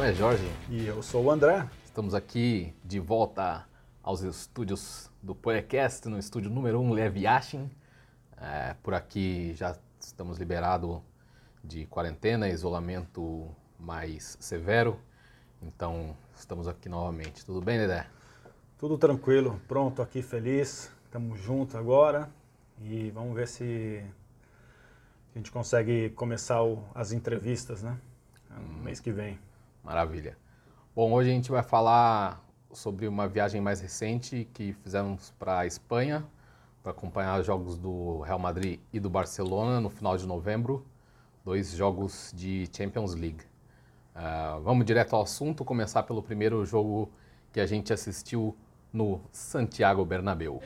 nome é Jorge. E eu sou o André. Estamos aqui de volta aos estúdios do podcast, no estúdio número 1 um, Leviashin. É, por aqui já estamos liberados de quarentena, isolamento mais severo. Então, estamos aqui novamente. Tudo bem, Dedé? Tudo tranquilo, pronto aqui, feliz. Estamos juntos agora e vamos ver se a gente consegue começar o, as entrevistas, né? No hum. mês que vem. Maravilha. Bom, hoje a gente vai falar sobre uma viagem mais recente que fizemos para a Espanha para acompanhar os jogos do Real Madrid e do Barcelona no final de novembro, dois jogos de Champions League. Uh, vamos direto ao assunto, começar pelo primeiro jogo que a gente assistiu no Santiago Bernabéu.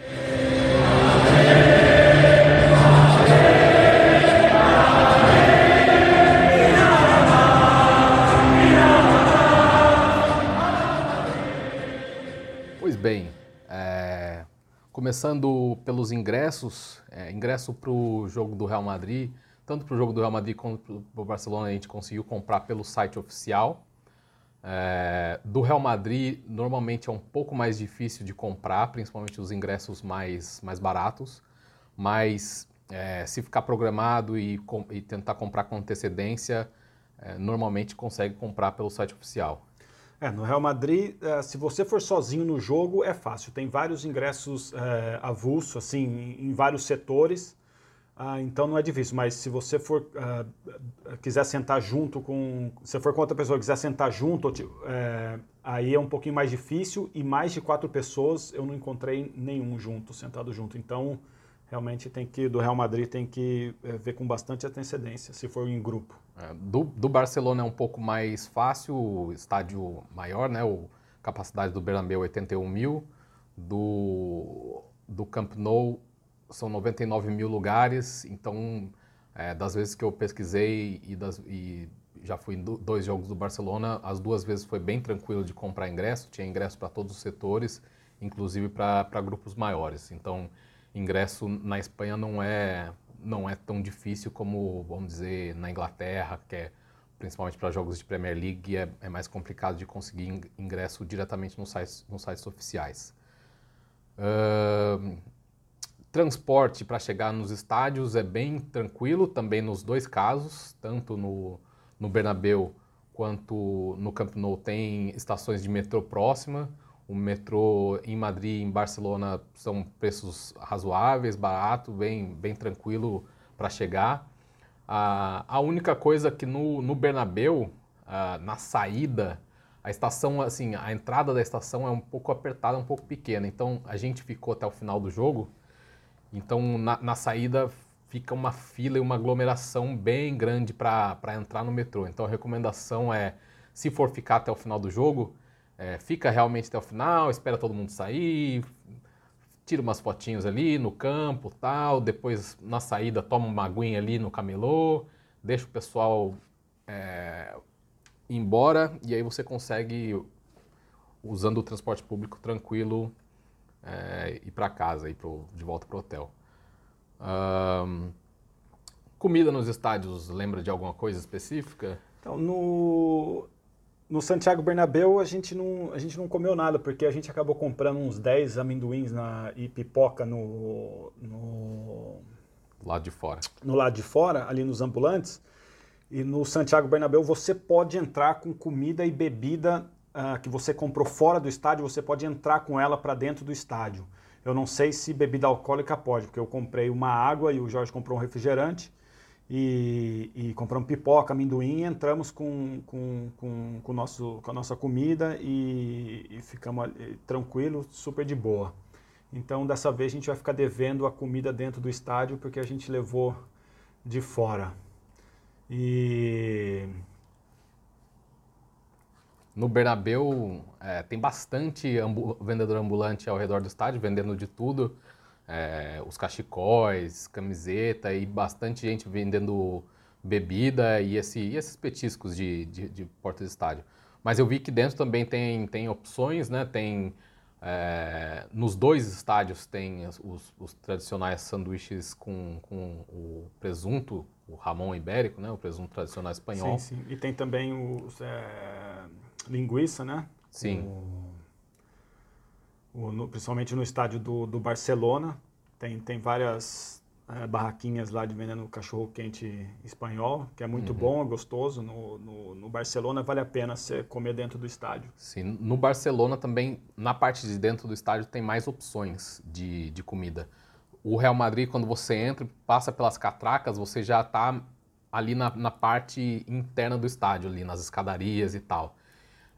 Pois bem, é, começando pelos ingressos, é, ingresso para o jogo do Real Madrid, tanto para o jogo do Real Madrid quanto para o Barcelona a gente conseguiu comprar pelo site oficial. É, do Real Madrid, normalmente é um pouco mais difícil de comprar, principalmente os ingressos mais, mais baratos, mas é, se ficar programado e, com, e, tentar comprar com antecedência, é, normalmente consegue comprar pelo site oficial. É, no Real Madrid, é, se você for sozinho no jogo, é fácil. Tem vários ingressos é, avulso, assim, em, vários setores. Ah, então não é difícil, mas se você for ah, quiser sentar junto com, se for com outra pessoa quiser sentar junto, é, aí é um pouquinho mais difícil e mais de quatro pessoas eu não encontrei nenhum junto, sentado junto. Então realmente tem que do Real Madrid tem que é, ver com bastante antecedência se for em grupo. É, do, do, Barcelona é um pouco mais fácil, estádio maior, né? O capacidade do Bernabéu 81 mil, do do Camp Nou são 99 mil lugares, então é, das vezes que eu pesquisei e, das, e já fui em dois jogos do Barcelona, as duas vezes foi bem tranquilo de comprar ingresso, tinha ingresso para todos os setores, inclusive para grupos maiores. Então, ingresso na Espanha não é, não é tão difícil como, vamos dizer, na Inglaterra, que é principalmente para jogos de Premier League, é, é, mais complicado de conseguir ingresso diretamente nos sites, nos sites oficiais. Uh, Transporte para chegar nos estádios é bem tranquilo, também nos dois casos, tanto no, no Bernabéu quanto no Camp Nou tem estações de metrô próxima. O metrô em Madrid em Barcelona são preços razoáveis, barato, bem, bem tranquilo para chegar. Ah, a única coisa que no, no Bernabéu, ah, na saída, a estação, assim, a entrada da estação é um pouco apertada, um pouco pequena. Então a gente ficou até o final do jogo então, na, na saída fica uma fila e uma aglomeração bem grande para entrar no metrô. Então, a recomendação é, se for ficar até o final do jogo, é, fica realmente até o final, espera todo mundo sair, tira umas fotinhos ali no campo, tal, depois na saída toma uma aguinha ali no camelô, deixa o pessoal é, embora e aí você consegue, usando o transporte público tranquilo, é, ir para casa, ir pro, de volta para o hotel. Comida nos estádios, lembra de alguma coisa específica? Então, no, no Santiago Bernabéu a gente, não, a gente não comeu nada, porque a gente acabou comprando uns 10 amendoins na, e pipoca no, no... Lado de fora. No lado de fora, ali nos ambulantes. E no Santiago Bernabéu você pode entrar com comida e bebida uh, que você comprou fora do estádio, você pode entrar com ela para dentro do estádio. Eu não sei se bebida alcoólica pode, porque eu comprei uma água e o Jorge comprou um refrigerante e, e compramos pipoca, amendoim entramos com, com, com, com, nosso, com a nossa comida e, e ficamos tranquilos, super de boa. Então, dessa vez a gente vai ficar devendo a comida dentro do estádio porque a gente levou de fora. E no Bernabeu é, tem bastante ambu vendedor ambulante ao redor do estádio, vendendo de tudo. É, os cachecóis, camiseta e bastante gente vendendo bebida e, esse, e esses petiscos de, de, de, porta de estádio. Mas eu vi que dentro também tem, tem opções, né? Tem, é, nos dois estádios tem os, os, tradicionais sanduíches com, com o presunto, o ramon ibérico, né? O presunto tradicional espanhol. Sim, sim. E tem também os... É linguiça, né? Sim. O, o, no, principalmente no estádio do, do Barcelona. Tem, tem várias é, barraquinhas lá de vendendo cachorro quente espanhol, que é muito uhum. bom, é gostoso. No, no, no, Barcelona vale a pena você comer dentro do estádio. Sim, no Barcelona também, na parte de dentro do estádio, tem mais opções de, de comida. O Real Madrid, quando você entra, passa pelas catracas, você já está ali na, na, parte interna do estádio, ali nas escadarias e tal.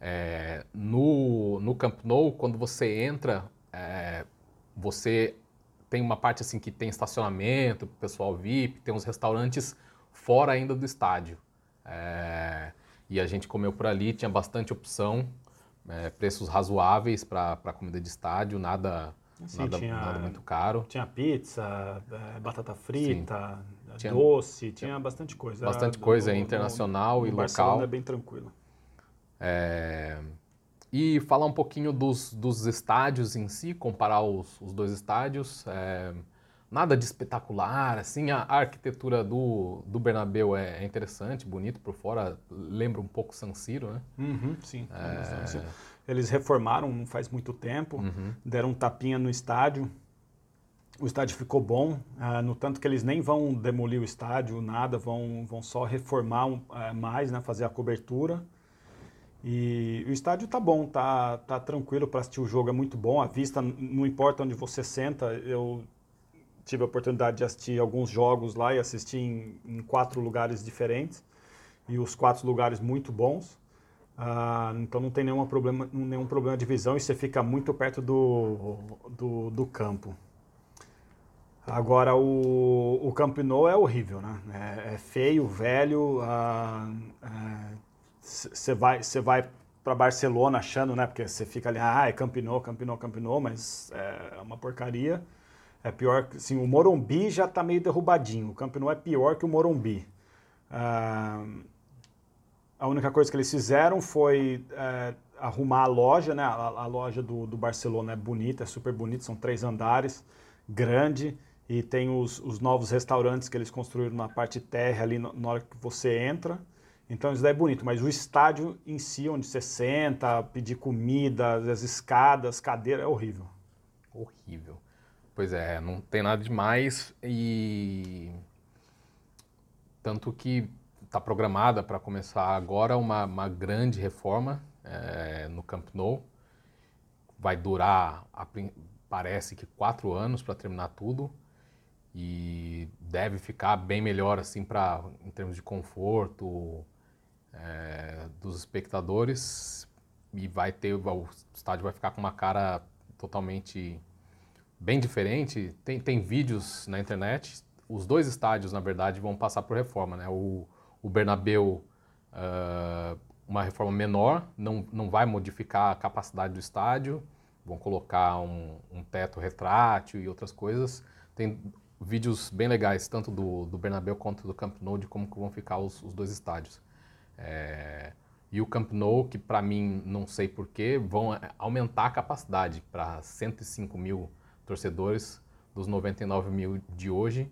É, no, no Camp Nou, quando você entra, é, você tem uma parte assim que tem estacionamento, pessoal VIP, tem uns restaurantes fora ainda do estádio. É, e a gente comeu por ali, tinha bastante opção, é, preços razoáveis para comida de estádio, nada, Sim, nada, tinha, nada, muito caro. Tinha pizza, é, batata frita, tinha, doce, tinha bastante coisa. Bastante coisa do, internacional do, e local. Barcelona é bem tranquilo. É, e falar um pouquinho dos, dos estádios em si, comparar os, os dois estádios. É, nada de espetacular, assim, a, arquitetura do, do Bernabéu é, é, interessante, bonito por fora, lembra um pouco San Siro, né? Uhum, sim. É... Eles reformaram não faz muito tempo, uhum. deram um tapinha no estádio, o estádio ficou bom, uh, no tanto que eles nem vão demolir o estádio, nada, vão, vão só reformar um, uh, mais, né, fazer a cobertura. E o estádio tá bom, tá, tá tranquilo para assistir o jogo, é muito bom. A vista, não importa onde você senta, eu tive a oportunidade de assistir alguns jogos lá e assisti em, em quatro lugares diferentes. E os quatro lugares muito bons. Ah, então não tem nenhum problema, nenhum problema de visão e você fica muito perto do, do, do campo. Agora, o, o Camp Nou é horrível, né? É, é feio, velho, ah, é, você vai, você vai para Barcelona achando, né? Porque você fica ali, ah, é Campinou, Campinou, Campinou, mas é uma porcaria. É pior que, assim, o Morumbi já está meio derrubadinho. O Campinou é pior que o Morumbi. Ah, a única coisa que eles fizeram foi é, arrumar a loja, né? A, a loja do, do, Barcelona é bonita, é super bonita, são três andares, grande, e tem os, os novos restaurantes que eles construíram na parte terra ali na hora que você entra. Então isso daí é bonito, mas o estádio em si, onde você senta, pedir comida, as escadas, cadeira, é horrível. Horrível. Pois é, não tem nada demais e tanto que está programada para começar agora uma, uma grande reforma é, no Camp Nou. Vai durar, parece que quatro anos para terminar tudo e deve ficar bem melhor assim para em termos de conforto, é, dos espectadores e vai ter o estádio vai ficar com uma cara totalmente bem diferente. Tem, tem vídeos na internet. Os dois estádios, na verdade, vão passar por reforma. Né? O, o Bernabeu, uh, uma reforma menor, não, não vai modificar a capacidade do estádio. Vão colocar um, um teto retrátil e outras coisas. Tem vídeos bem legais, tanto do, do Bernabeu quanto do Camp Nou, de como vão ficar os, os dois estádios. É, e o Camp Nou, que para mim, não sei porquê, vão aumentar a capacidade para 105 mil torcedores dos 99 mil de hoje,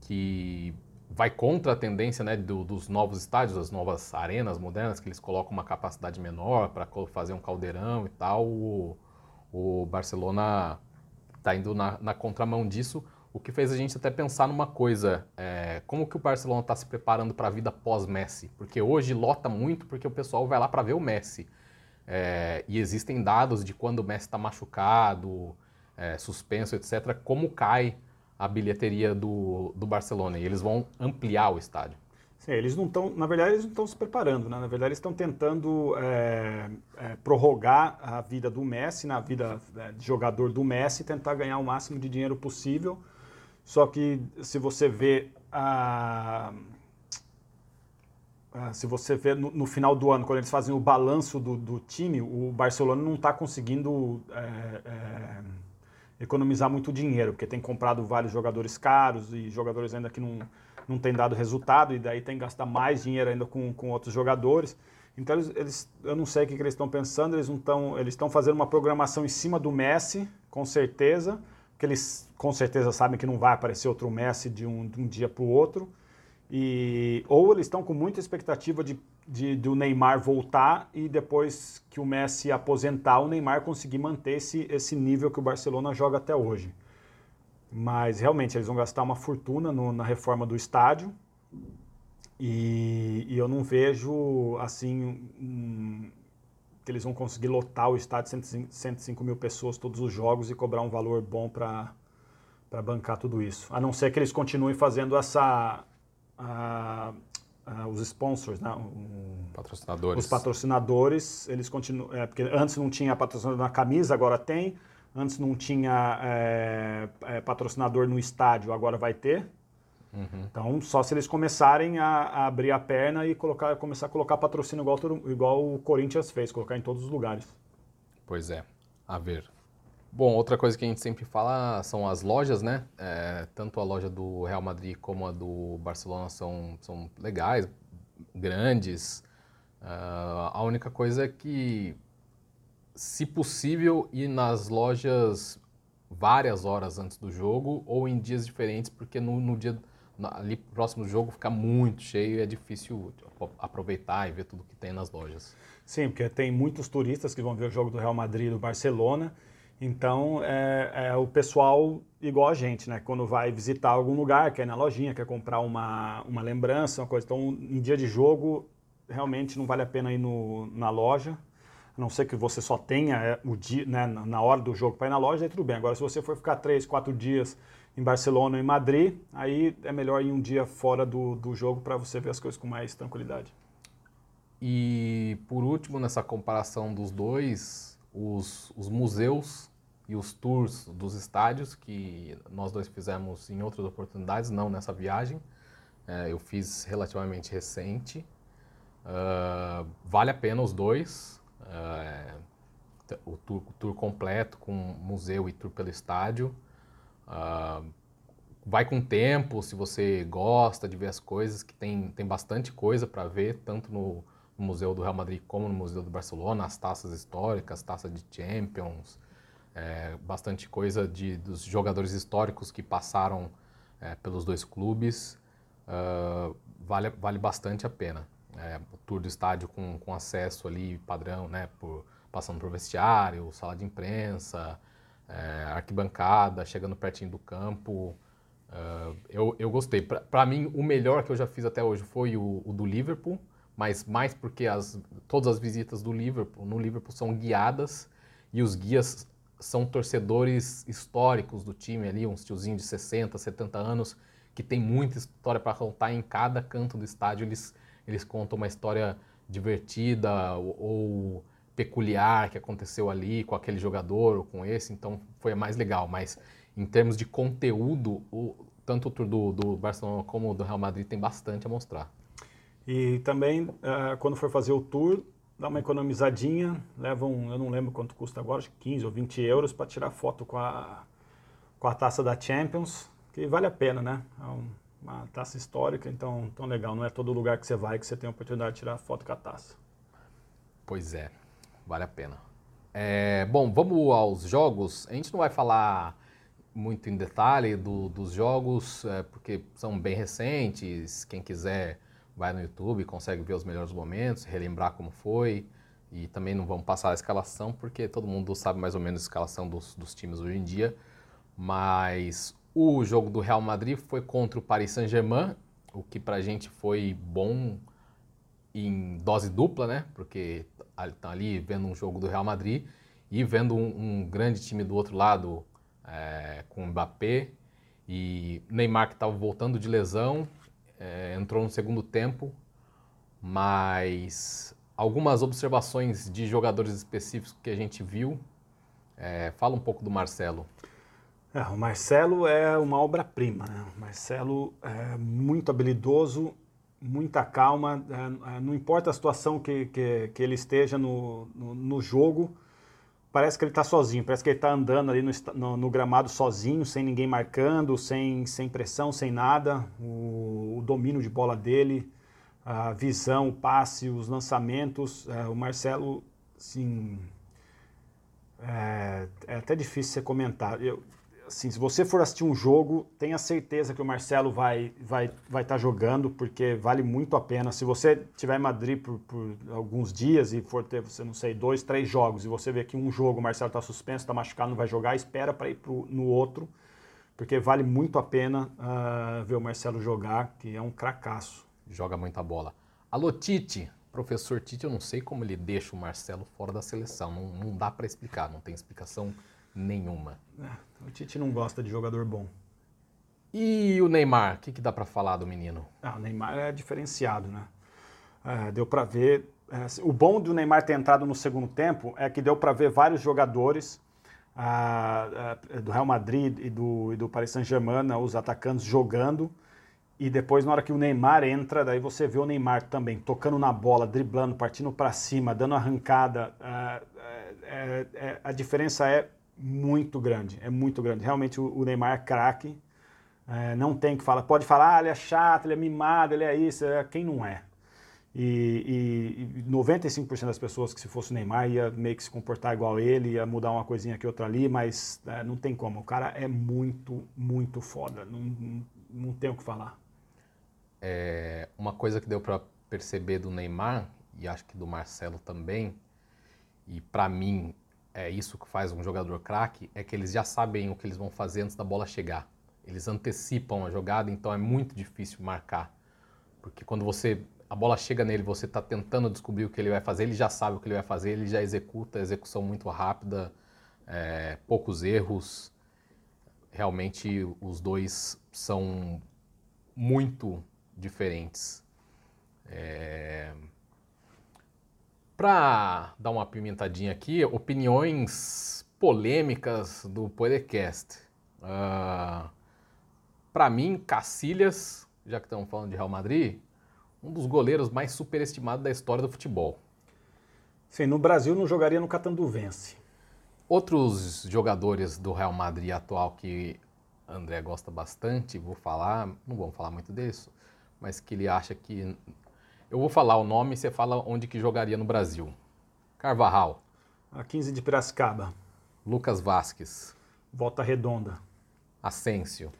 que vai contra a tendência né, do, dos novos estádios, das novas arenas modernas, que eles colocam uma capacidade menor para fazer um caldeirão e tal. O, o Barcelona está indo na, na contramão disso, o que fez a gente até pensar numa coisa, é, como que o Barcelona está se preparando para a vida pós-Messi? Porque hoje lota muito porque o pessoal vai lá para ver o Messi. É, e existem dados de quando o Messi está machucado, é, suspenso, etc., como cai a bilheteria do, do Barcelona. E eles vão ampliar o estádio. Sim, eles não estão, na verdade, eles não estão se preparando, né? Na verdade, eles estão tentando é, é, prorrogar a vida do Messi, na vida é, de jogador do Messi, tentar ganhar o máximo de dinheiro possível só que se você vê a, se você vê no, no, final do ano, quando eles fazem o balanço do, do time, o Barcelona não está conseguindo é, é, economizar muito dinheiro, porque tem comprado vários jogadores caros e jogadores ainda que não, não têm dado resultado, e daí tem que gastar mais dinheiro ainda com, com outros jogadores. Então eles, eles eu não sei o que, que eles estão pensando, eles estão eles estão fazendo uma programação em cima do Messi, com certeza, que eles com certeza sabem que não vai aparecer outro Messi de um, de um dia para o outro. E, ou eles estão com muita expectativa de de, do Neymar voltar e depois que o Messi aposentar, o Neymar conseguir manter esse, esse nível que o Barcelona joga até hoje. Mas realmente eles vão gastar uma fortuna no, na reforma do estádio e, e eu não vejo assim um, que eles vão conseguir lotar o estádio de 105 mil pessoas todos os jogos e cobrar um valor bom para bancar tudo isso. A não ser que eles continuem fazendo essa. os sponsors, né? patrocinadores. Os patrocinadores, eles continuam. É, porque antes não tinha patrocinador na camisa, agora tem. Antes não tinha é, é, patrocinador no estádio, agora vai ter. Uhum. Então, só se eles começarem a, a, abrir a perna e colocar, começar a colocar patrocínio igual, igual o Corinthians fez, colocar em todos os lugares. Pois é, a ver. Bom, outra coisa que a gente sempre fala são as lojas, né? É, tanto a loja do Real Madrid como a do Barcelona são, são legais, grandes. Uh, a única coisa é que, se possível, ir nas lojas várias horas antes do jogo ou em dias diferentes, porque no, no dia ali próximo do jogo fica muito cheio e é difícil aproveitar e ver tudo que tem nas lojas. Sim, porque tem muitos turistas que vão ver o jogo do Real Madrid e do Barcelona. Então, é, é, o pessoal igual a gente, né? Quando vai visitar algum lugar, quer ir na lojinha, quer comprar uma, uma lembrança, uma coisa. Então, em dia de jogo, realmente não vale a pena ir no, na loja. A não ser que você só tenha é, o dia, né, na hora do jogo para ir na loja, aí tudo bem. Agora, se você for ficar três, quatro dias em Barcelona ou em Madrid, aí é melhor ir um dia fora do, do jogo para você ver as coisas com mais tranquilidade. E por último, nessa comparação dos dois, os, os museus e os tours dos estádios que nós dois fizemos em outras oportunidades, não nessa viagem. É, eu fiz relativamente recente. Uh, vale a pena os dois. Uh, o, tour, o tour completo com museu e tour pelo estádio. Uh, vai com o tempo, se você gosta de ver as coisas, que tem, tem bastante coisa para ver, tanto no, no, Museu do Real Madrid como no Museu do Barcelona, as taças históricas, taça de Champions, é, bastante coisa de, dos jogadores históricos que passaram é, pelos dois clubes. Uh, vale, vale bastante a pena. É, o tour do estádio com, com acesso ali padrão, né, por, passando por vestiário, sala de imprensa, é, arquibancada, chegando pertinho do campo. Uh, eu, eu gostei. Para mim, o melhor que eu já fiz até hoje foi o, o, do Liverpool, mas mais porque as, todas as visitas do Liverpool no Liverpool são guiadas e os guias são torcedores históricos do time ali, uns tiozinhos de 60, 70 anos, que tem muita história para contar em cada canto do estádio. Eles, eles contam uma história divertida ou, ou peculiar que aconteceu ali com aquele jogador ou com esse, então foi a mais legal. Mas em termos de conteúdo, o, tanto o tour do, do Barcelona como do Real Madrid tem bastante a mostrar. E também, uh, quando for fazer o tour, dá uma economizadinha, leva um, eu não lembro quanto custa agora, acho que 15 ou 20 euros para tirar foto com a, com a taça da Champions, que vale a pena, né? É um, uma taça histórica, então tão legal. Não é todo lugar que você vai que você tem a oportunidade de tirar foto com a taça. Pois é vale a pena. É, bom, vamos aos jogos. A gente não vai falar muito em detalhe do, dos jogos, é, porque são bem recentes. Quem quiser vai no YouTube, consegue ver os melhores momentos, relembrar como foi. E também não vamos passar a escalação, porque todo mundo sabe mais ou menos a escalação dos, dos times hoje em dia. Mas o jogo do Real Madrid foi contra o Paris Saint-Germain, o que pra gente foi bom em dose dupla, né? Porque estão ali vendo um jogo do Real Madrid e vendo um, um grande time do outro lado é, com Mbappé e Neymar que estava voltando de lesão, é, entrou no segundo tempo, mas algumas observações de jogadores específicos que a gente viu. É, fala um pouco do Marcelo. É, o Marcelo é uma obra-prima. Né? O Marcelo é muito habilidoso, muita calma, é, é, não importa a situação que, que, que ele esteja no, no, no, jogo, parece que ele está sozinho, parece que ele está andando ali no, no, no, gramado sozinho, sem ninguém marcando, sem, sem pressão, sem nada. O, o domínio de bola dele, a visão, o passe, os lançamentos. É, o Marcelo, assim, é, é, até difícil você comentar. Eu, assim, se você for assistir um jogo, tenha certeza que o Marcelo vai vai vai estar tá jogando, porque vale muito a pena. Se você estiver em Madrid por, por, alguns dias e for ter, você não sei, dois, três jogos, e você vê que um jogo o Marcelo está suspenso, está machucado, não vai jogar, espera para ir pro, no outro, porque vale muito a pena uh, ver o Marcelo jogar, que é um cracaço. Joga muita bola. Alô, Tite. Professor Tite, eu não sei como ele deixa o Marcelo fora da seleção. Não, não dá para explicar, não tem explicação nenhuma. É, o Tite não gosta de jogador bom. E o Neymar, o que, que dá para falar do menino? Ah, o Neymar é diferenciado, né? É, deu para ver. É, o bom do Neymar ter entrado no segundo tempo é que deu para ver vários jogadores ah, ah, do Real Madrid e do, e do Paris Saint-Germain, os atacantes jogando. E depois, na hora que o Neymar entra, daí você vê o Neymar também tocando na bola, driblando, partindo para cima, dando arrancada. Ah, é, é, a diferença é muito grande, é muito grande. Realmente o, Neymar é craque, é, não tem que falar. Pode falar, ah, ele é chato, ele é mimado, ele é isso, é, quem não é. E, e, e 95% das pessoas que se fosse o Neymar ia meio que se comportar igual ele, ia mudar uma coisinha aqui outra ali, mas é, não tem como. O cara é muito, muito foda, não, não, não tem o que falar. É, uma coisa que deu para perceber do Neymar, e acho que do Marcelo também, e para mim é isso que faz um jogador craque, é que eles já sabem o que eles vão fazer antes da bola chegar. Eles antecipam a jogada, então é muito difícil marcar. Porque quando você a bola chega nele, você está tentando descobrir o que ele vai fazer, ele já sabe o que ele vai fazer, ele já executa, execução muito rápida, é, poucos erros. Realmente os dois são muito diferentes. É... Para dar uma pimentadinha aqui, opiniões polêmicas do podcast. Uh, ah, Para mim, Cacilhas, já que estamos falando de Real Madrid, um dos goleiros mais superestimados da história do futebol. Sim, no Brasil não jogaria no Catanduvense. Outros jogadores do Real Madrid atual que André gosta bastante, vou falar, não vamos falar muito disso, mas que ele acha que eu vou falar o nome e você fala onde que jogaria no Brasil. Carvajal. A 15 de Piracicaba. Lucas Vasques. Volta Redonda. Asensio.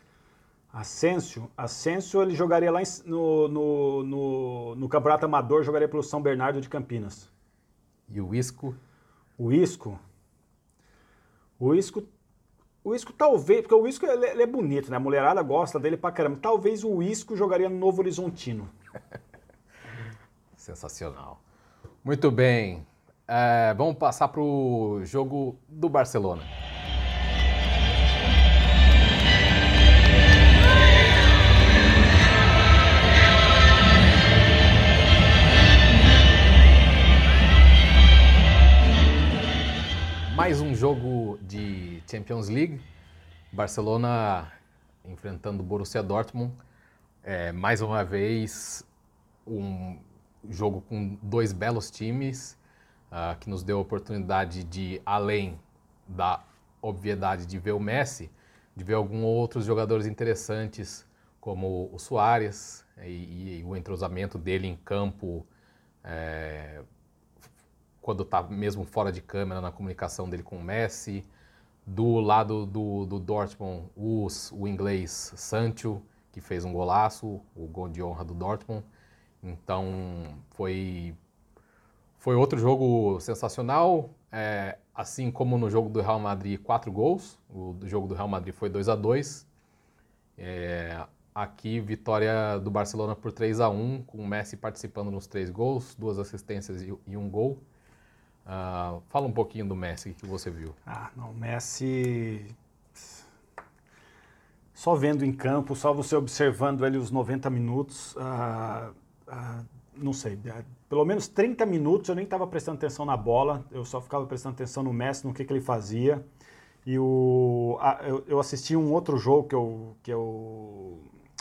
Asensio, Asensio ele jogaria lá em, no, no, no, no, Campeonato Amador, jogaria pelo São Bernardo de Campinas. E o Isco? O Isco? O Isco, o Isco talvez, porque o Isco ele, ele é bonito, né? A mulherada gosta dele pra caramba. Talvez o Isco jogaria no Novo Horizontino. Sensacional. Muito bem. É, vamos passar para o jogo do Barcelona. Mais um jogo de Champions League. Barcelona enfrentando o Borussia Dortmund. É, mais uma vez, um jogo com dois belos times, uh, que nos deu a oportunidade de, além da obviedade de ver o Messi, de ver alguns outros jogadores interessantes, como o Soares e, e o entrosamento dele em campo, é, quando está mesmo fora de câmera na comunicação dele com o Messi. Do lado do, do Dortmund, os, o inglês Sancho, que fez um golaço, o gol de honra do Dortmund. Então foi foi outro jogo sensacional, é, assim como no jogo do Real Madrid, quatro gols. O do jogo do Real Madrid foi 2 a 2 é, Aqui, vitória do Barcelona por 3 a 1 com o Messi participando nos três gols, duas assistências e, e um gol. Uh, fala um pouquinho do Messi, que você viu? Ah, não, Messi só vendo em campo, só você observando ele os 90 minutos, uh, ah, não sei, é, pelo menos 30 minutos eu nem estava prestando atenção na bola, eu só ficava prestando atenção no Messi, no que, que ele fazia. E o, a, eu, eu, assisti um outro jogo que eu, que eu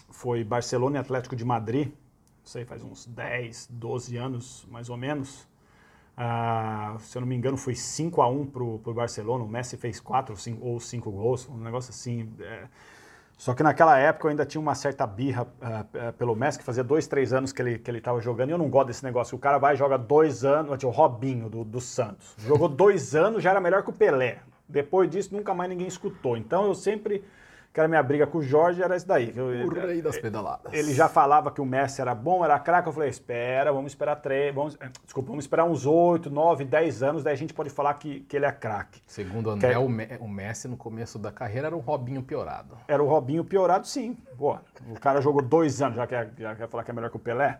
foi Barcelona e Atlético de Madrid, não sei, faz uns 10, 12 anos mais ou menos. Ah, se eu não me engano, foi 5 a 1 para o Barcelona. O Messi fez 4 ou 5 gols, um negócio assim. É, só que naquela época eu ainda tinha uma certa birra uh, pelo Messi, que fazia dois, três anos que ele, que ele tava jogando, e eu não gosto desse negócio. O cara vai e joga dois anos, o Robinho do, do Santos. Jogou dois anos, já era melhor que o Pelé. Depois disso, nunca mais ninguém escutou. Então eu sempre que era minha briga com o Jorge, era isso daí. Eu, o rei das pedaladas. Ele já falava que o Messi era bom, era craque. Eu falei, espera, vamos esperar três, vamos, eh, desculpa, vamos esperar uns oito, nove, dez anos, daí a gente pode falar que, que ele é craque. Segundo o André, é... o Messi no começo da carreira era um Robinho piorado. Era o Robinho piorado, sim. Pô, o cara jogou dois anos, já quer, já quer falar que é melhor que o Pelé.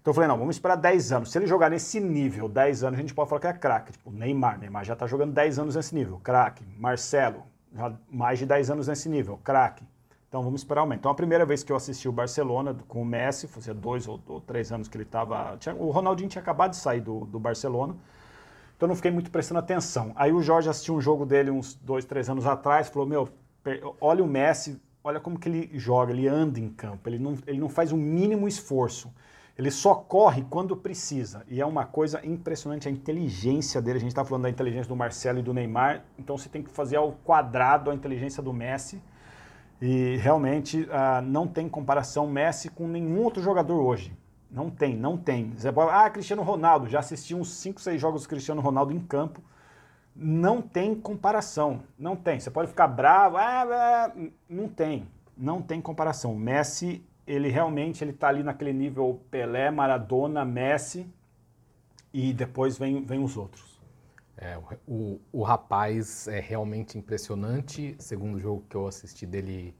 Então eu falei, não, vamos esperar 10 anos. Se ele jogar nesse nível, 10 anos, a gente pode falar que é craque. Tipo, Neymar, Neymar já está jogando 10 anos nesse nível, craque. Marcelo, já mais de 10 anos nesse nível, craque. Então vamos esperar o aumento. Então a primeira vez que eu assisti o Barcelona com o Messi, fazia dois ou, ou três anos que ele estava. O Ronaldinho tinha acabado de sair do, do Barcelona. Então não fiquei muito prestando atenção. Aí o Jorge assistiu um jogo dele uns dois, três anos atrás, falou: Meu, olha o Messi, olha como que ele joga, ele anda em campo, ele não, ele não faz o mínimo esforço. Ele só corre quando precisa. E é uma coisa impressionante a inteligência dele. A gente está falando da inteligência do Marcelo e do Neymar, então você tem que fazer ao quadrado a inteligência do Messi e realmente uh, não tem comparação Messi com nenhum outro jogador hoje. Não tem, não tem. Ah, Cristiano Ronaldo, já assisti uns 5, 6 jogos do Cristiano Ronaldo em campo. Não tem comparação, não tem. Você pode ficar bravo, ah, não tem, não tem comparação. Messi, ele realmente ele está ali naquele nível Pelé, Maradona, Messi e depois vem, vem os outros. É, o, o rapaz é realmente impressionante. Segundo jogo que eu assisti dele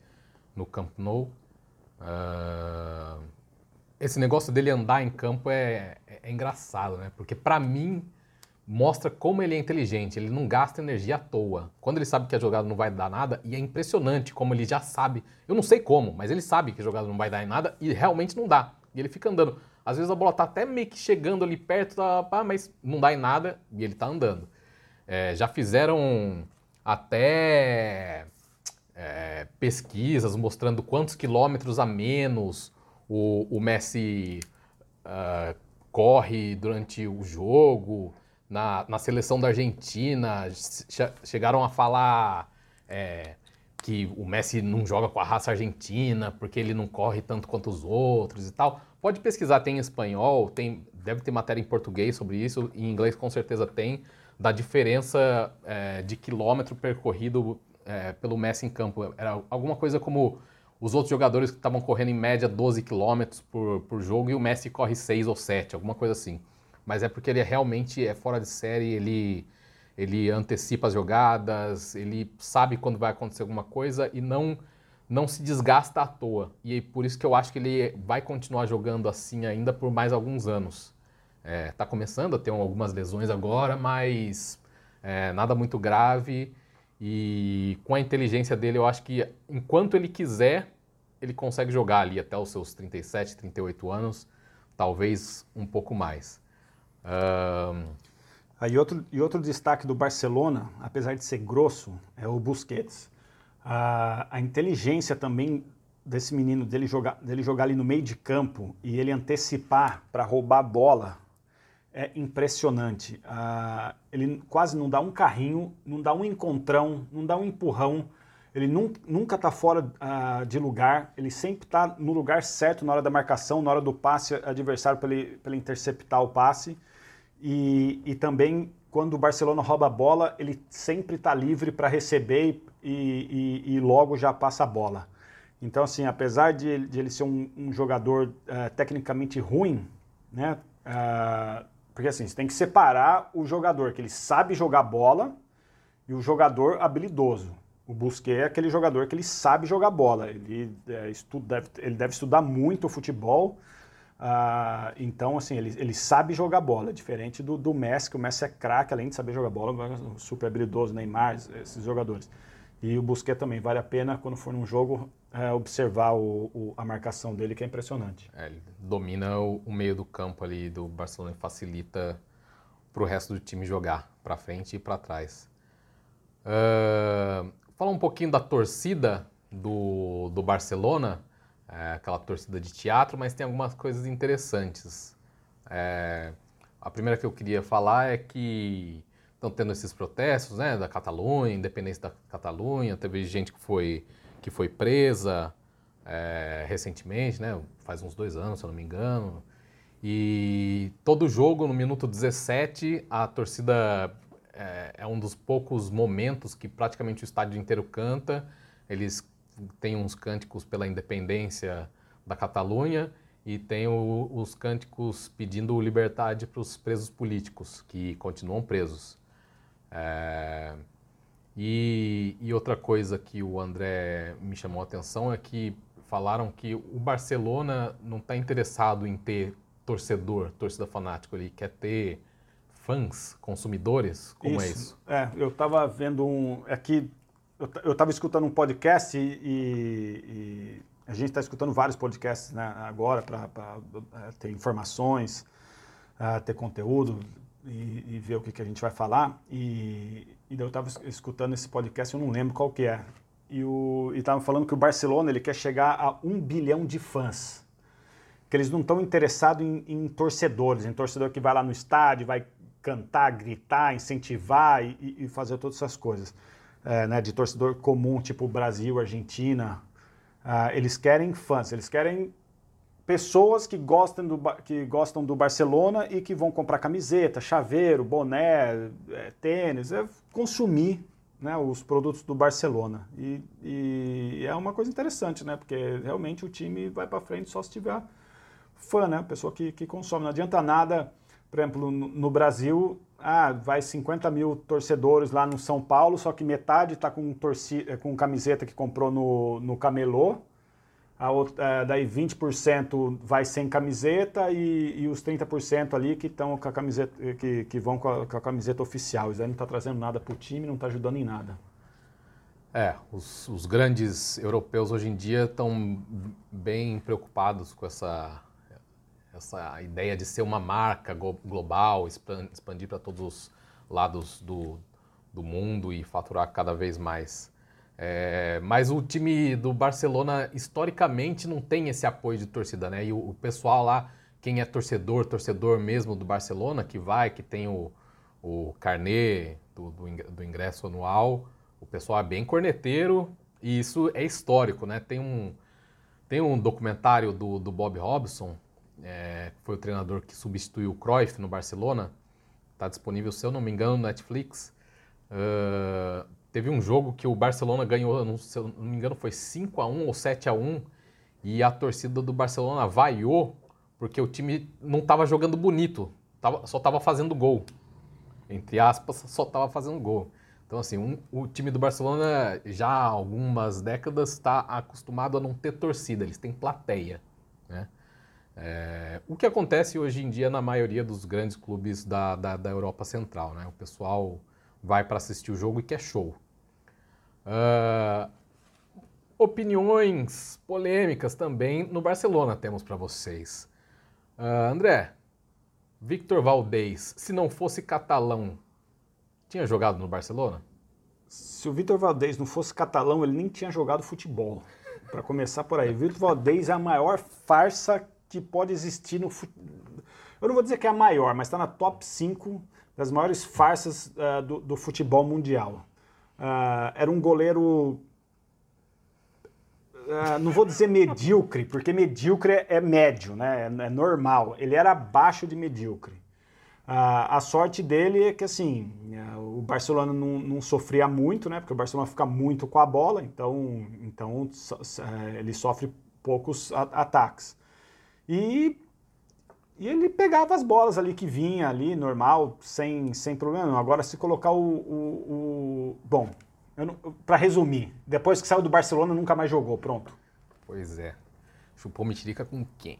no Camp Nou. Uh, esse negócio dele andar em campo é, é, é engraçado, né? Porque para mim mostra como ele é inteligente. Ele não gasta energia à toa. Quando ele sabe que a jogada não vai dar nada, e é impressionante como ele já sabe. Eu não sei como, mas ele sabe que a jogada não vai dar em nada e realmente não dá. E ele fica andando. Às vezes a bola tá até meio que chegando ali perto, mas não dá em nada e ele tá andando. É, já fizeram até é, pesquisas mostrando quantos quilômetros a menos o, o Messi uh, corre durante o jogo. Na, na seleção da Argentina, chegaram a falar é, que o Messi não joga com a raça argentina porque ele não corre tanto quanto os outros e tal. Pode pesquisar, tem em espanhol, tem, deve ter matéria em português sobre isso, em inglês com certeza tem da diferença é, de quilômetro percorrido é, pelo Messi em campo. Era alguma coisa como os outros jogadores que estavam correndo em média 12 quilômetros por, por jogo e o Messi corre 6 ou 7, alguma coisa assim. Mas é porque ele é realmente é fora de série, ele, ele antecipa as jogadas, ele sabe quando vai acontecer alguma coisa e não, não se desgasta à toa. E é por isso que eu acho que ele vai continuar jogando assim ainda por mais alguns anos. É, tá começando a ter algumas lesões agora, mas é, nada muito grave. E com a inteligência dele, eu acho que enquanto ele quiser, ele consegue jogar ali até os seus 37, 38 anos, talvez um pouco mais. Um... Aí outro, e outro destaque do Barcelona, apesar de ser grosso, é o Busquets. A, inteligência também desse menino, dele jogar, dele jogar ali no meio de campo e ele antecipar para roubar a bola é impressionante. Ah, ele quase não dá um carrinho, não dá um encontrão, não dá um empurrão. Ele nunca está fora ah, de lugar, ele sempre está no lugar certo na hora da marcação, na hora do passe adversário para ele, ele, interceptar o passe. E, e, também, quando o Barcelona rouba a bola, ele sempre está livre para receber e, e, e, logo já passa a bola. Então, assim, apesar de, de ele ser um, um jogador uh, tecnicamente ruim, né, uh, porque assim, você tem que separar o jogador que ele sabe jogar bola e o jogador habilidoso. O Busquets é aquele jogador que ele sabe jogar bola. Ele, é, estuda, deve, ele deve estudar muito o futebol. Uh, então, assim, ele, ele sabe jogar bola, diferente do, do Messi, que o Messi é craque, além de saber jogar bola, super habilidoso, Neymar, esses jogadores. E o Busquets também, vale a pena, quando for num jogo, é, observar o, o, a marcação dele, que é impressionante. É, ele domina o, o, meio do campo ali do Barcelona e facilita para o resto do time jogar para frente e para trás. Uh, falar um pouquinho da torcida do, do Barcelona, é, aquela torcida de teatro, mas tem algumas coisas interessantes. É, a primeira que eu queria falar é que estão tendo esses protestos, né, da Catalunha, independência da Catalunha, teve gente que foi, que foi presa é, recentemente, né, faz uns dois anos, se eu não me engano, e todo jogo, no minuto 17, a torcida é, é, um dos poucos momentos que praticamente o estádio inteiro canta. Eles têm uns cânticos pela independência da Catalunha e tem o, os cânticos pedindo liberdade para os presos políticos, que continuam presos. É, e, e, outra coisa que o André me chamou a atenção é que falaram que o Barcelona não está interessado em ter torcedor, torcida fanático, ele quer ter fãs, consumidores? Como é isso, é isso? É, eu estava vendo um. Aqui, é eu estava escutando um podcast e, e a gente está escutando vários podcasts né, agora para é, ter informações, uh, ter conteúdo e, e, ver o que, que a gente vai falar. E, e eu estava escutando esse podcast, eu não lembro qual que é. E estava falando que o Barcelona ele quer chegar a um bilhão de fãs. Que eles não estão interessados em, em torcedores, em torcedor que vai lá no estádio, vai cantar, gritar, incentivar e, e fazer todas essas coisas. É, né, de torcedor comum, tipo Brasil, Argentina. Uh, eles querem fãs, eles querem pessoas que gostam, do, que gostam do Barcelona e que vão comprar camiseta, chaveiro, boné, é, tênis, é consumir né, os produtos do Barcelona. E, e, é uma coisa interessante, né? Porque realmente o time vai para frente só se tiver fã, né? Pessoa que, que consome. Não adianta nada por exemplo, no, Brasil, ah, vai 50 mil torcedores lá no São Paulo, só que metade está com, torcida, com camiseta que comprou no, no camelô, a outra, é, daí 20% vai sem camiseta e, e os 30% ali que estão com a camiseta, que, que vão com a, com a camiseta oficial. Isso aí não está trazendo nada para o time, não está ajudando em nada. É, os, os grandes europeus hoje em dia estão bem preocupados com essa essa ideia de ser uma marca global, expandir para todos os lados do, do mundo e faturar cada vez mais. É, mas o time do Barcelona, historicamente, não tem esse apoio de torcida, né? E o, o, pessoal lá, quem é torcedor, torcedor mesmo do Barcelona, que vai, que tem o, o carnê do, do, ingresso anual, o pessoal é bem corneteiro e isso é histórico, né? Tem um, tem um documentário do, do Bob Robson, é, foi o treinador que substituiu o Cruyff no Barcelona. Está disponível, se eu não me engano, no Netflix. Uh, teve um jogo que o Barcelona ganhou, não, se eu não me engano, foi 5 a 1 ou 7 a 1 e a torcida do Barcelona vaiou porque o time não estava jogando bonito, tava, só estava fazendo gol. Entre aspas, só estava fazendo gol. Então, assim, um, o time do Barcelona já há algumas décadas está acostumado a não ter torcida, eles têm plateia. Né? É, o que acontece hoje em dia na maioria dos grandes clubes da, da, da Europa Central, né? O pessoal vai para assistir o jogo e quer show. Uh, opiniões polêmicas também no Barcelona temos para vocês. Uh, André, Victor Valdez, se não fosse catalão, tinha jogado no Barcelona? Se o Victor Valdez não fosse catalão, ele nem tinha jogado futebol. Para começar por aí, Victor Valdez é a maior farsa que pode existir no Eu não vou dizer que é a maior, mas está na top 5 das maiores farsas uh, do, do, futebol mundial. Uh, era um goleiro. Uh, não vou dizer medíocre, porque medíocre é médio, né? é, é normal. Ele era abaixo de medíocre. a sorte dele é que assim, o Barcelona não, não, sofria muito, né? Porque o Barcelona fica muito com a bola, então, então ele sofre poucos ataques. E, e ele pegava as bolas ali que vinha ali, normal, sem, sem problema. Agora, se colocar o. o, o bom, para resumir, depois que saiu do Barcelona, nunca mais jogou, pronto. Pois é. Chupou mentirica com quem?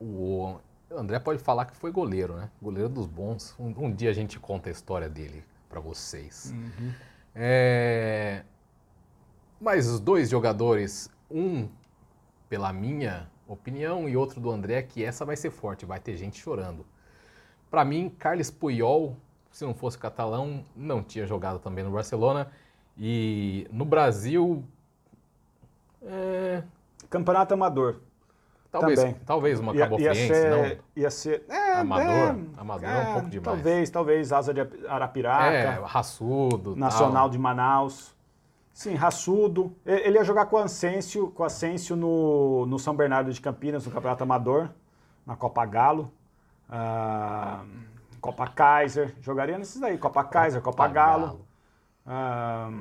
O André pode falar que foi goleiro, né? Goleiro dos bons. Um, um dia a gente conta a história dele para vocês. Uhum. É... Mas dois jogadores, um pela minha opinião e outro do André que essa vai ser forte, vai ter gente chorando. Para mim, Carles Puyol, se não fosse catalão, não tinha jogado também no Barcelona. E no Brasil. É... Campeonato Amador. Talvez, também. talvez uma Cabo ia, ia ser, não. Ia ser. É, amador. É, amador é, um pouco demais. Talvez, talvez Asa de Arapiraca. É, raçudo. Nacional tal. de Manaus. Sim, raçudo. Ele ia jogar com o Asensio, com o Asensio no, no São Bernardo de Campinas, no Campeonato Amador, na Copa Galo. Ah, Copa Kaiser, jogaria nesses aí, Copa Kaiser, Copa, Copa Galo. Galo.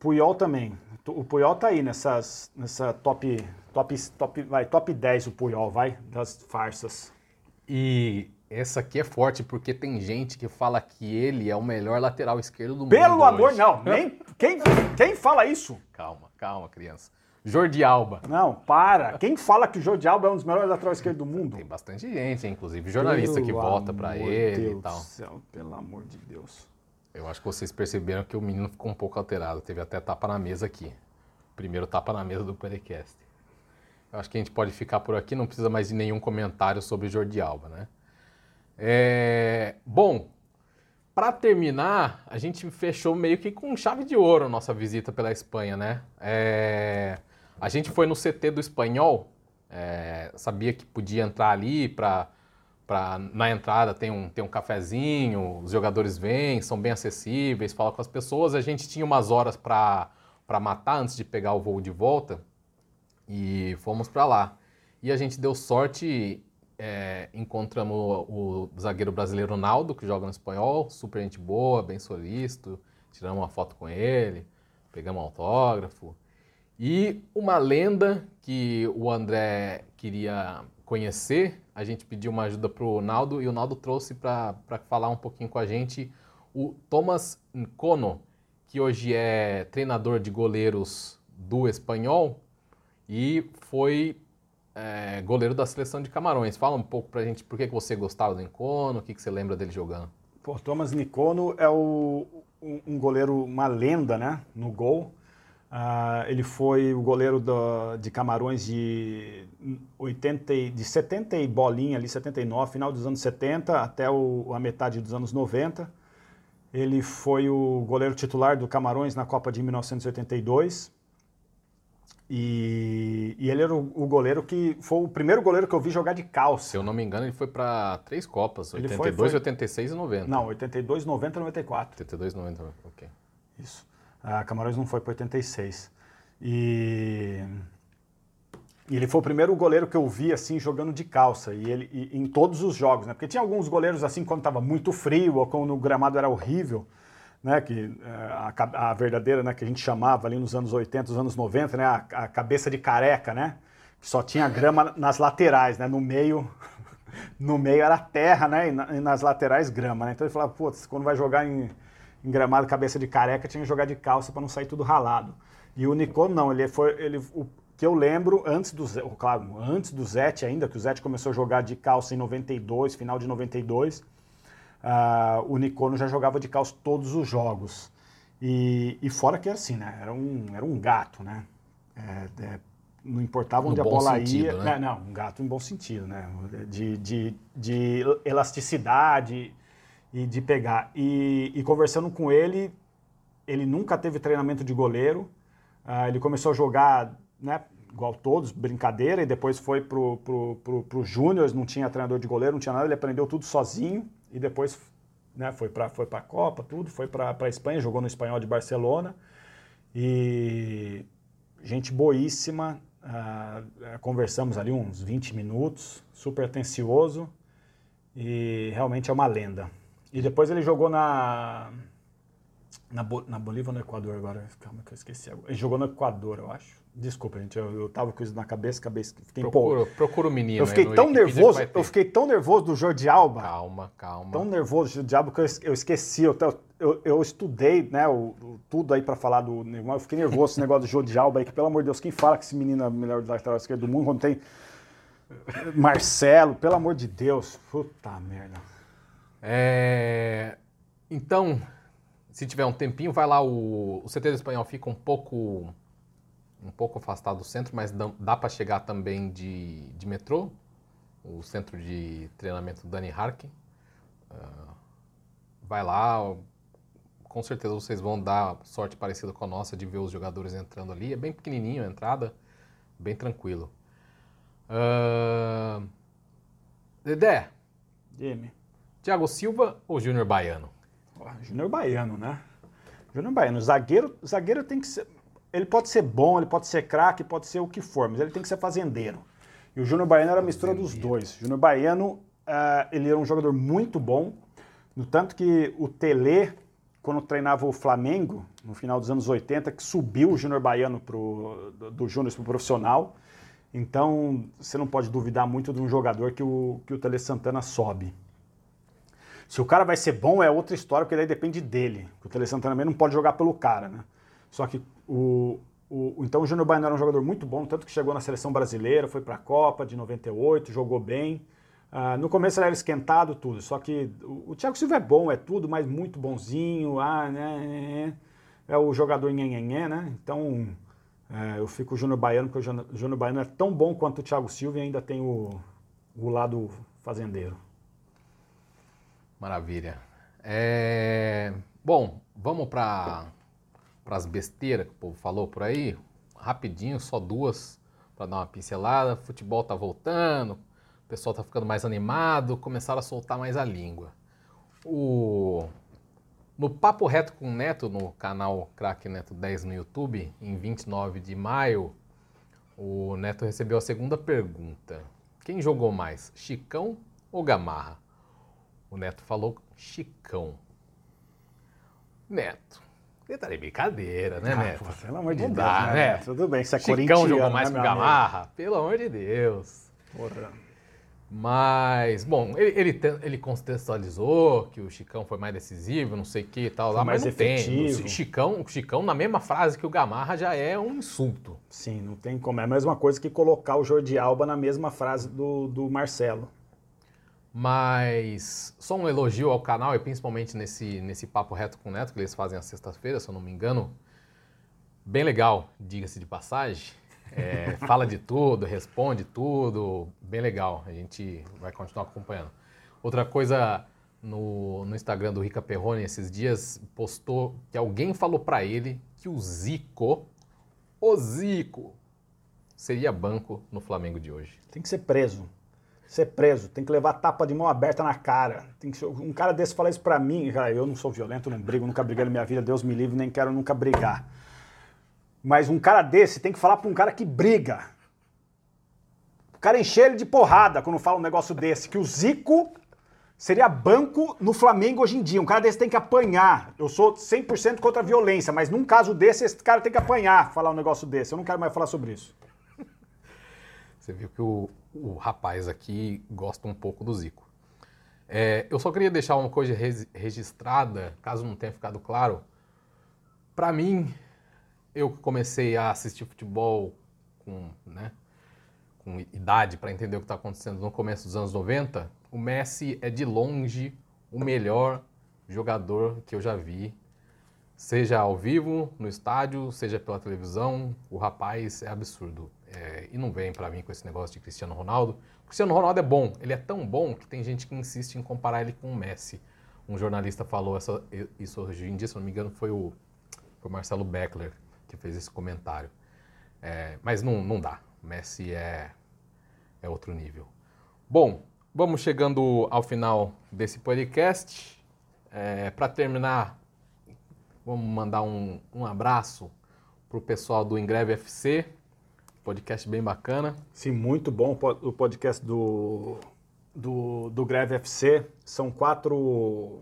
Puyol também. O Puyol tá aí nessas, nessa top, top, top, vai, top 10 o Puyol, vai, das farsas. E essa aqui é forte porque tem gente que fala que ele é o melhor lateral esquerdo do Pelo mundo. Pelo amor, hoje. não. Nem, quem, quem fala isso? Calma, calma, criança. Jordi Alba. Não, para. Quem fala que o Jordi Alba é um dos melhores laterais esquerdos do mundo? Tem bastante gente, inclusive jornalista pelo que vota para ele Deus e tal. Do céu, pelo amor de Deus. Eu acho que vocês perceberam que o menino ficou um pouco alterado. Teve até tapa na mesa aqui. Primeiro tapa na mesa do podcast. Eu acho que a gente pode ficar por aqui, não precisa mais de nenhum comentário sobre Jordi Alba, né? É... Bom, para terminar, a gente fechou meio que com chave de ouro a nossa visita pela Espanha, né? É... A gente foi no CT do Espanhol, é... sabia que podia entrar ali para Pra, na entrada tem um, tem um cafezinho, os jogadores vêm, são bem acessíveis, falam com as pessoas. A gente tinha umas horas para matar antes de pegar o voo de volta e fomos para lá. E a gente deu sorte, é, encontramos o, o, zagueiro brasileiro Naldo, que joga no espanhol, super gente boa, bem solícito, tiramos uma foto com ele, pegamos um autógrafo. E uma lenda que o André queria conhecer, a gente pediu uma ajuda para o Naldo e o Naldo trouxe para falar um pouquinho com a gente o Thomas Nkono, que hoje é treinador de goleiros do Espanhol e foi é, goleiro da seleção de Camarões. Fala um pouco para a gente por que, que você gostava do Nkono, o que, que você lembra dele jogando. Pô, Thomas Nkono é o, um, um goleiro, uma lenda né, no gol. Uh, ele foi o goleiro do, de Camarões de, 80, de 70 e bolinha, ali 79, final dos anos 70 até o, a metade dos anos 90. Ele foi o goleiro titular do Camarões na Copa de 1982. E, e ele era o, o, goleiro que foi o primeiro goleiro que eu vi jogar de calça. Se eu não me engano, ele foi para três Copas, 82, foi, foi... 86 e 90. Não, 82, 90 e 94. 82, 90, ok. Isso. A Camarões não foi para 86. E... e ele foi o primeiro goleiro que eu vi assim jogando de calça e ele e, em todos os jogos, né? Porque tinha alguns goleiros assim quando estava muito frio ou quando o gramado era horrível, né? Que eh, a, a, verdadeira, né? Que a gente chamava ali nos anos 80, nos anos 90, né? A, a cabeça de careca, né? Que só tinha grama nas laterais, né? No meio no meio era terra, né? E, na, e nas laterais grama, né? Então ele falava, putz, quando vai jogar em em gramado cabeça de careca, tinha que jogar de calça para não sair tudo ralado. E o Nico não, ele foi ele o que eu lembro antes do claro, antes do Zete ainda, que o Zete começou a jogar de calça em 92, final de 92. Uh, o Nicono já jogava de calça todos os jogos. E, e fora que era assim, né? Era um, era um gato, né? É, é, não importava onde no a bola sentido, ia. Né? Não, um gato em bom sentido, né? De, de, de elasticidade, e de pegar. E, e, conversando com ele, ele nunca teve treinamento de goleiro. Uh, ele começou a jogar, né, igual todos, brincadeira, e depois foi pro, pro, pro, pro Júnior, não tinha treinador de goleiro, não tinha nada, ele aprendeu tudo sozinho e depois né, foi para foi a Copa, tudo, foi para a Espanha, jogou no Espanhol de Barcelona. E gente boíssima, uh, conversamos ali uns 20 minutos, super atencioso e realmente é uma lenda. E depois ele jogou na. Na, Bo, na Bolívia ou no Equador agora? Calma que eu esqueci. Ele jogou no Equador, eu acho. Desculpa, gente. Eu, eu tava com isso na cabeça, cabeça fiquei procura, procura o menino. Eu fiquei tão nervoso. Eu fiquei tão nervoso do Jordi Alba. Calma, calma. Tão nervoso do Jordi Alba que eu, eu esqueci. Eu, eu, eu, estudei, né, o, o tudo aí para falar do Neymar. Eu fiquei nervoso esse negócio do Jordi Alba aí, que pelo amor de Deus, quem fala que esse menino é o melhor lateral esquerdo do mundo quando tem Marcelo, pelo amor de Deus. Puta merda. É, então, se tiver um tempinho, vai lá. O, o CT do Espanhol fica um pouco um pouco afastado do centro, mas dá, dá para chegar também de, de metrô. O centro de treinamento Dani Harkin. Uh, vai lá, com certeza vocês vão dar sorte parecida com a nossa de ver os jogadores entrando ali. É bem pequenininho a entrada, bem tranquilo. Uh, Dedé. Dime. Thiago Silva ou Júnior Baiano? Júnior Baiano, né? Júnior Baiano. Zagueiro, zagueiro tem que ser. Ele pode ser bom, ele pode ser craque, pode ser o que for, mas ele tem que ser fazendeiro. E o Júnior Baiano era a mistura dos dois. Júnior Baiano uh, ele era um jogador muito bom, no tanto que o Tele, quando treinava o Flamengo, no final dos anos 80, que subiu o Júnior Baiano pro, do, do Júnior para o profissional. Então, você não pode duvidar muito de um jogador que o, que o Tele Santana sobe. Se o cara vai ser bom é outra história, porque daí depende dele. O Tele Santana também não pode jogar pelo cara, né? Só que o, o, então o Júnior Baiano era um jogador muito bom, tanto que chegou na seleção brasileira, foi para a Copa de 98, jogou bem. Uh, no começo ele era esquentado tudo, só que o, o Thiago Silva é bom, é tudo, mas muito bonzinho, ah, né, é o jogador nhenhenhé, né? Então é, eu fico o Júnior Baiano, porque o Júnior Baiano é tão bom quanto o Thiago Silva e ainda tem o, o lado fazendeiro. Maravilha. É... Bom, vamos para as besteiras que o povo falou por aí. Rapidinho, só duas para dar uma pincelada. Futebol tá voltando, o pessoal tá ficando mais animado, começaram a soltar mais a língua. O no Papo Reto com o Neto, no canal Crack Neto 10 no YouTube, em 29 de maio, o Neto recebeu a segunda pergunta. Quem jogou mais, Chicão ou Gamarra? O Neto falou Chicão. Neto, ele tá de brincadeira, né, ah, Neto? Pô, pelo amor de Não Deus, dá, né? né? Tudo bem, você é Chicão jogou mais né, que o Gamarra? Pelo amor de Deus. Porra. Mas, bom, ele, ele, ele, contextualizou que o Chicão foi mais decisivo, não sei o que e tal, lá, mas não efetivo. tem. O Chicão, o Chicão, na mesma frase que o Gamarra, já é um insulto. Sim, não tem como. É a mesma coisa que colocar o Jordi Alba na mesma frase do, do Marcelo. Mas só um elogio ao canal e principalmente nesse, nesse Papo Reto com o Neto, que eles fazem às sextas-feiras, se eu não me engano. Bem legal, diga-se de passagem. É, fala de tudo, responde tudo, bem legal. A gente vai continuar acompanhando. Outra coisa no, no Instagram do Rica Perrone esses dias postou que alguém falou para ele que o Zico, o Zico, seria banco no Flamengo de hoje. Tem que ser preso. Ser preso, tem que levar tapa de mão aberta na cara. Tem que um cara desse falar isso pra mim, cara, eu não sou violento, não brigo, nunca briguei na minha vida, Deus me livre, nem quero nunca brigar. Mas um cara desse tem que falar para um cara que briga. O cara encher ele de porrada quando fala um negócio desse, que o Zico seria banco no Flamengo hoje em dia. Um cara desse tem que apanhar. Eu sou 100% contra a violência, mas num caso desse, esse cara tem que apanhar falar um negócio desse. Eu não quero mais falar sobre isso. Você viu que o, o rapaz aqui gosta um pouco do Zico. É, eu só queria deixar uma coisa registrada, caso não tenha ficado claro. Para mim, eu comecei a assistir futebol com, né, com idade para entender o que está acontecendo no começo dos anos 90, o Messi é de longe o melhor jogador que eu já vi, seja ao vivo, no estádio, seja pela televisão. O rapaz é absurdo. É, e não vem para mim com esse negócio de Cristiano Ronaldo. O Cristiano Ronaldo é bom, ele é tão bom que tem gente que insiste em comparar ele com o Messi. Um jornalista falou essa, isso hoje em dia, se não me engano, foi o, foi o Marcelo Beckler que fez esse comentário. É, mas não, não dá. Messi é, é outro nível. Bom, vamos chegando ao final desse podcast. É, Para terminar, vamos mandar um, um abraço para o pessoal do Ingreve FC, podcast bem bacana. Sim, muito bom o podcast do, do, do Greve FC. São quatro,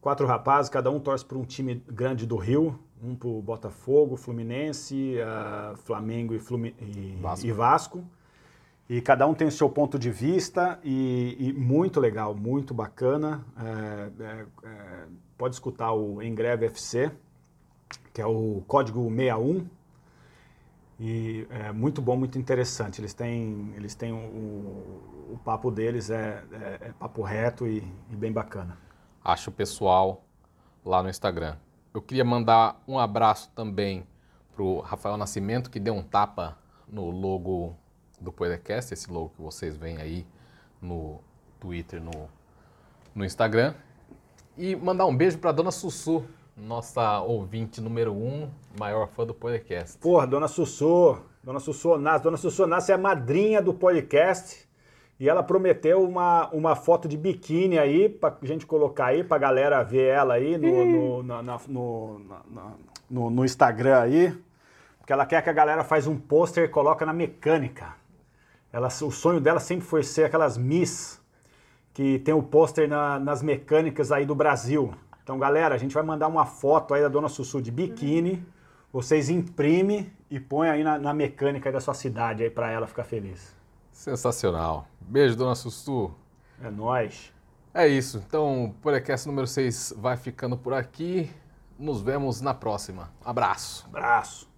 quatro rapazes, cada um torce para um time grande do Rio um para o Botafogo, Fluminense, uh, Flamengo e, Flumi e, Vasco. e, Vasco. e cada um tem o seu ponto de vista e, e muito legal, muito bacana. É, é, é, pode escutar o Engreve FC, que é o código 61. E é muito bom, muito interessante. Eles têm, eles têm o, o papo deles é, é, é papo reto e, e bem bacana. Acho o pessoal lá no Instagram. Eu queria mandar um abraço também para o Rafael Nascimento, que deu um tapa no logo do podcast, esse logo que vocês veem aí no Twitter, no, no Instagram. E mandar um beijo para dona Sussu, nossa ouvinte número um, maior fã do podcast. Porra, dona Sussu, dona Sussu Nas, dona Sussu Nas é a madrinha do podcast. E ela prometeu uma, uma foto de biquíni aí, pra gente colocar aí, pra galera ver ela aí no, no, na, na, no, na, no, no, Instagram aí. Porque ela quer que a galera faz um pôster e coloca na mecânica. Ela, o sonho dela sempre foi ser aquelas Miss. que tem o pôster na, nas mecânicas aí do Brasil. Então, galera, a gente vai mandar uma foto aí da Dona Sussu de biquíni. Vocês imprimem e põem aí na, na mecânica da sua cidade aí para ela ficar feliz. Sensacional. Beijo, Dona Sussu. É nóis. É isso. Então, o podcast número 6 vai ficando por aqui. Nos vemos na próxima. Abraço. Abraço.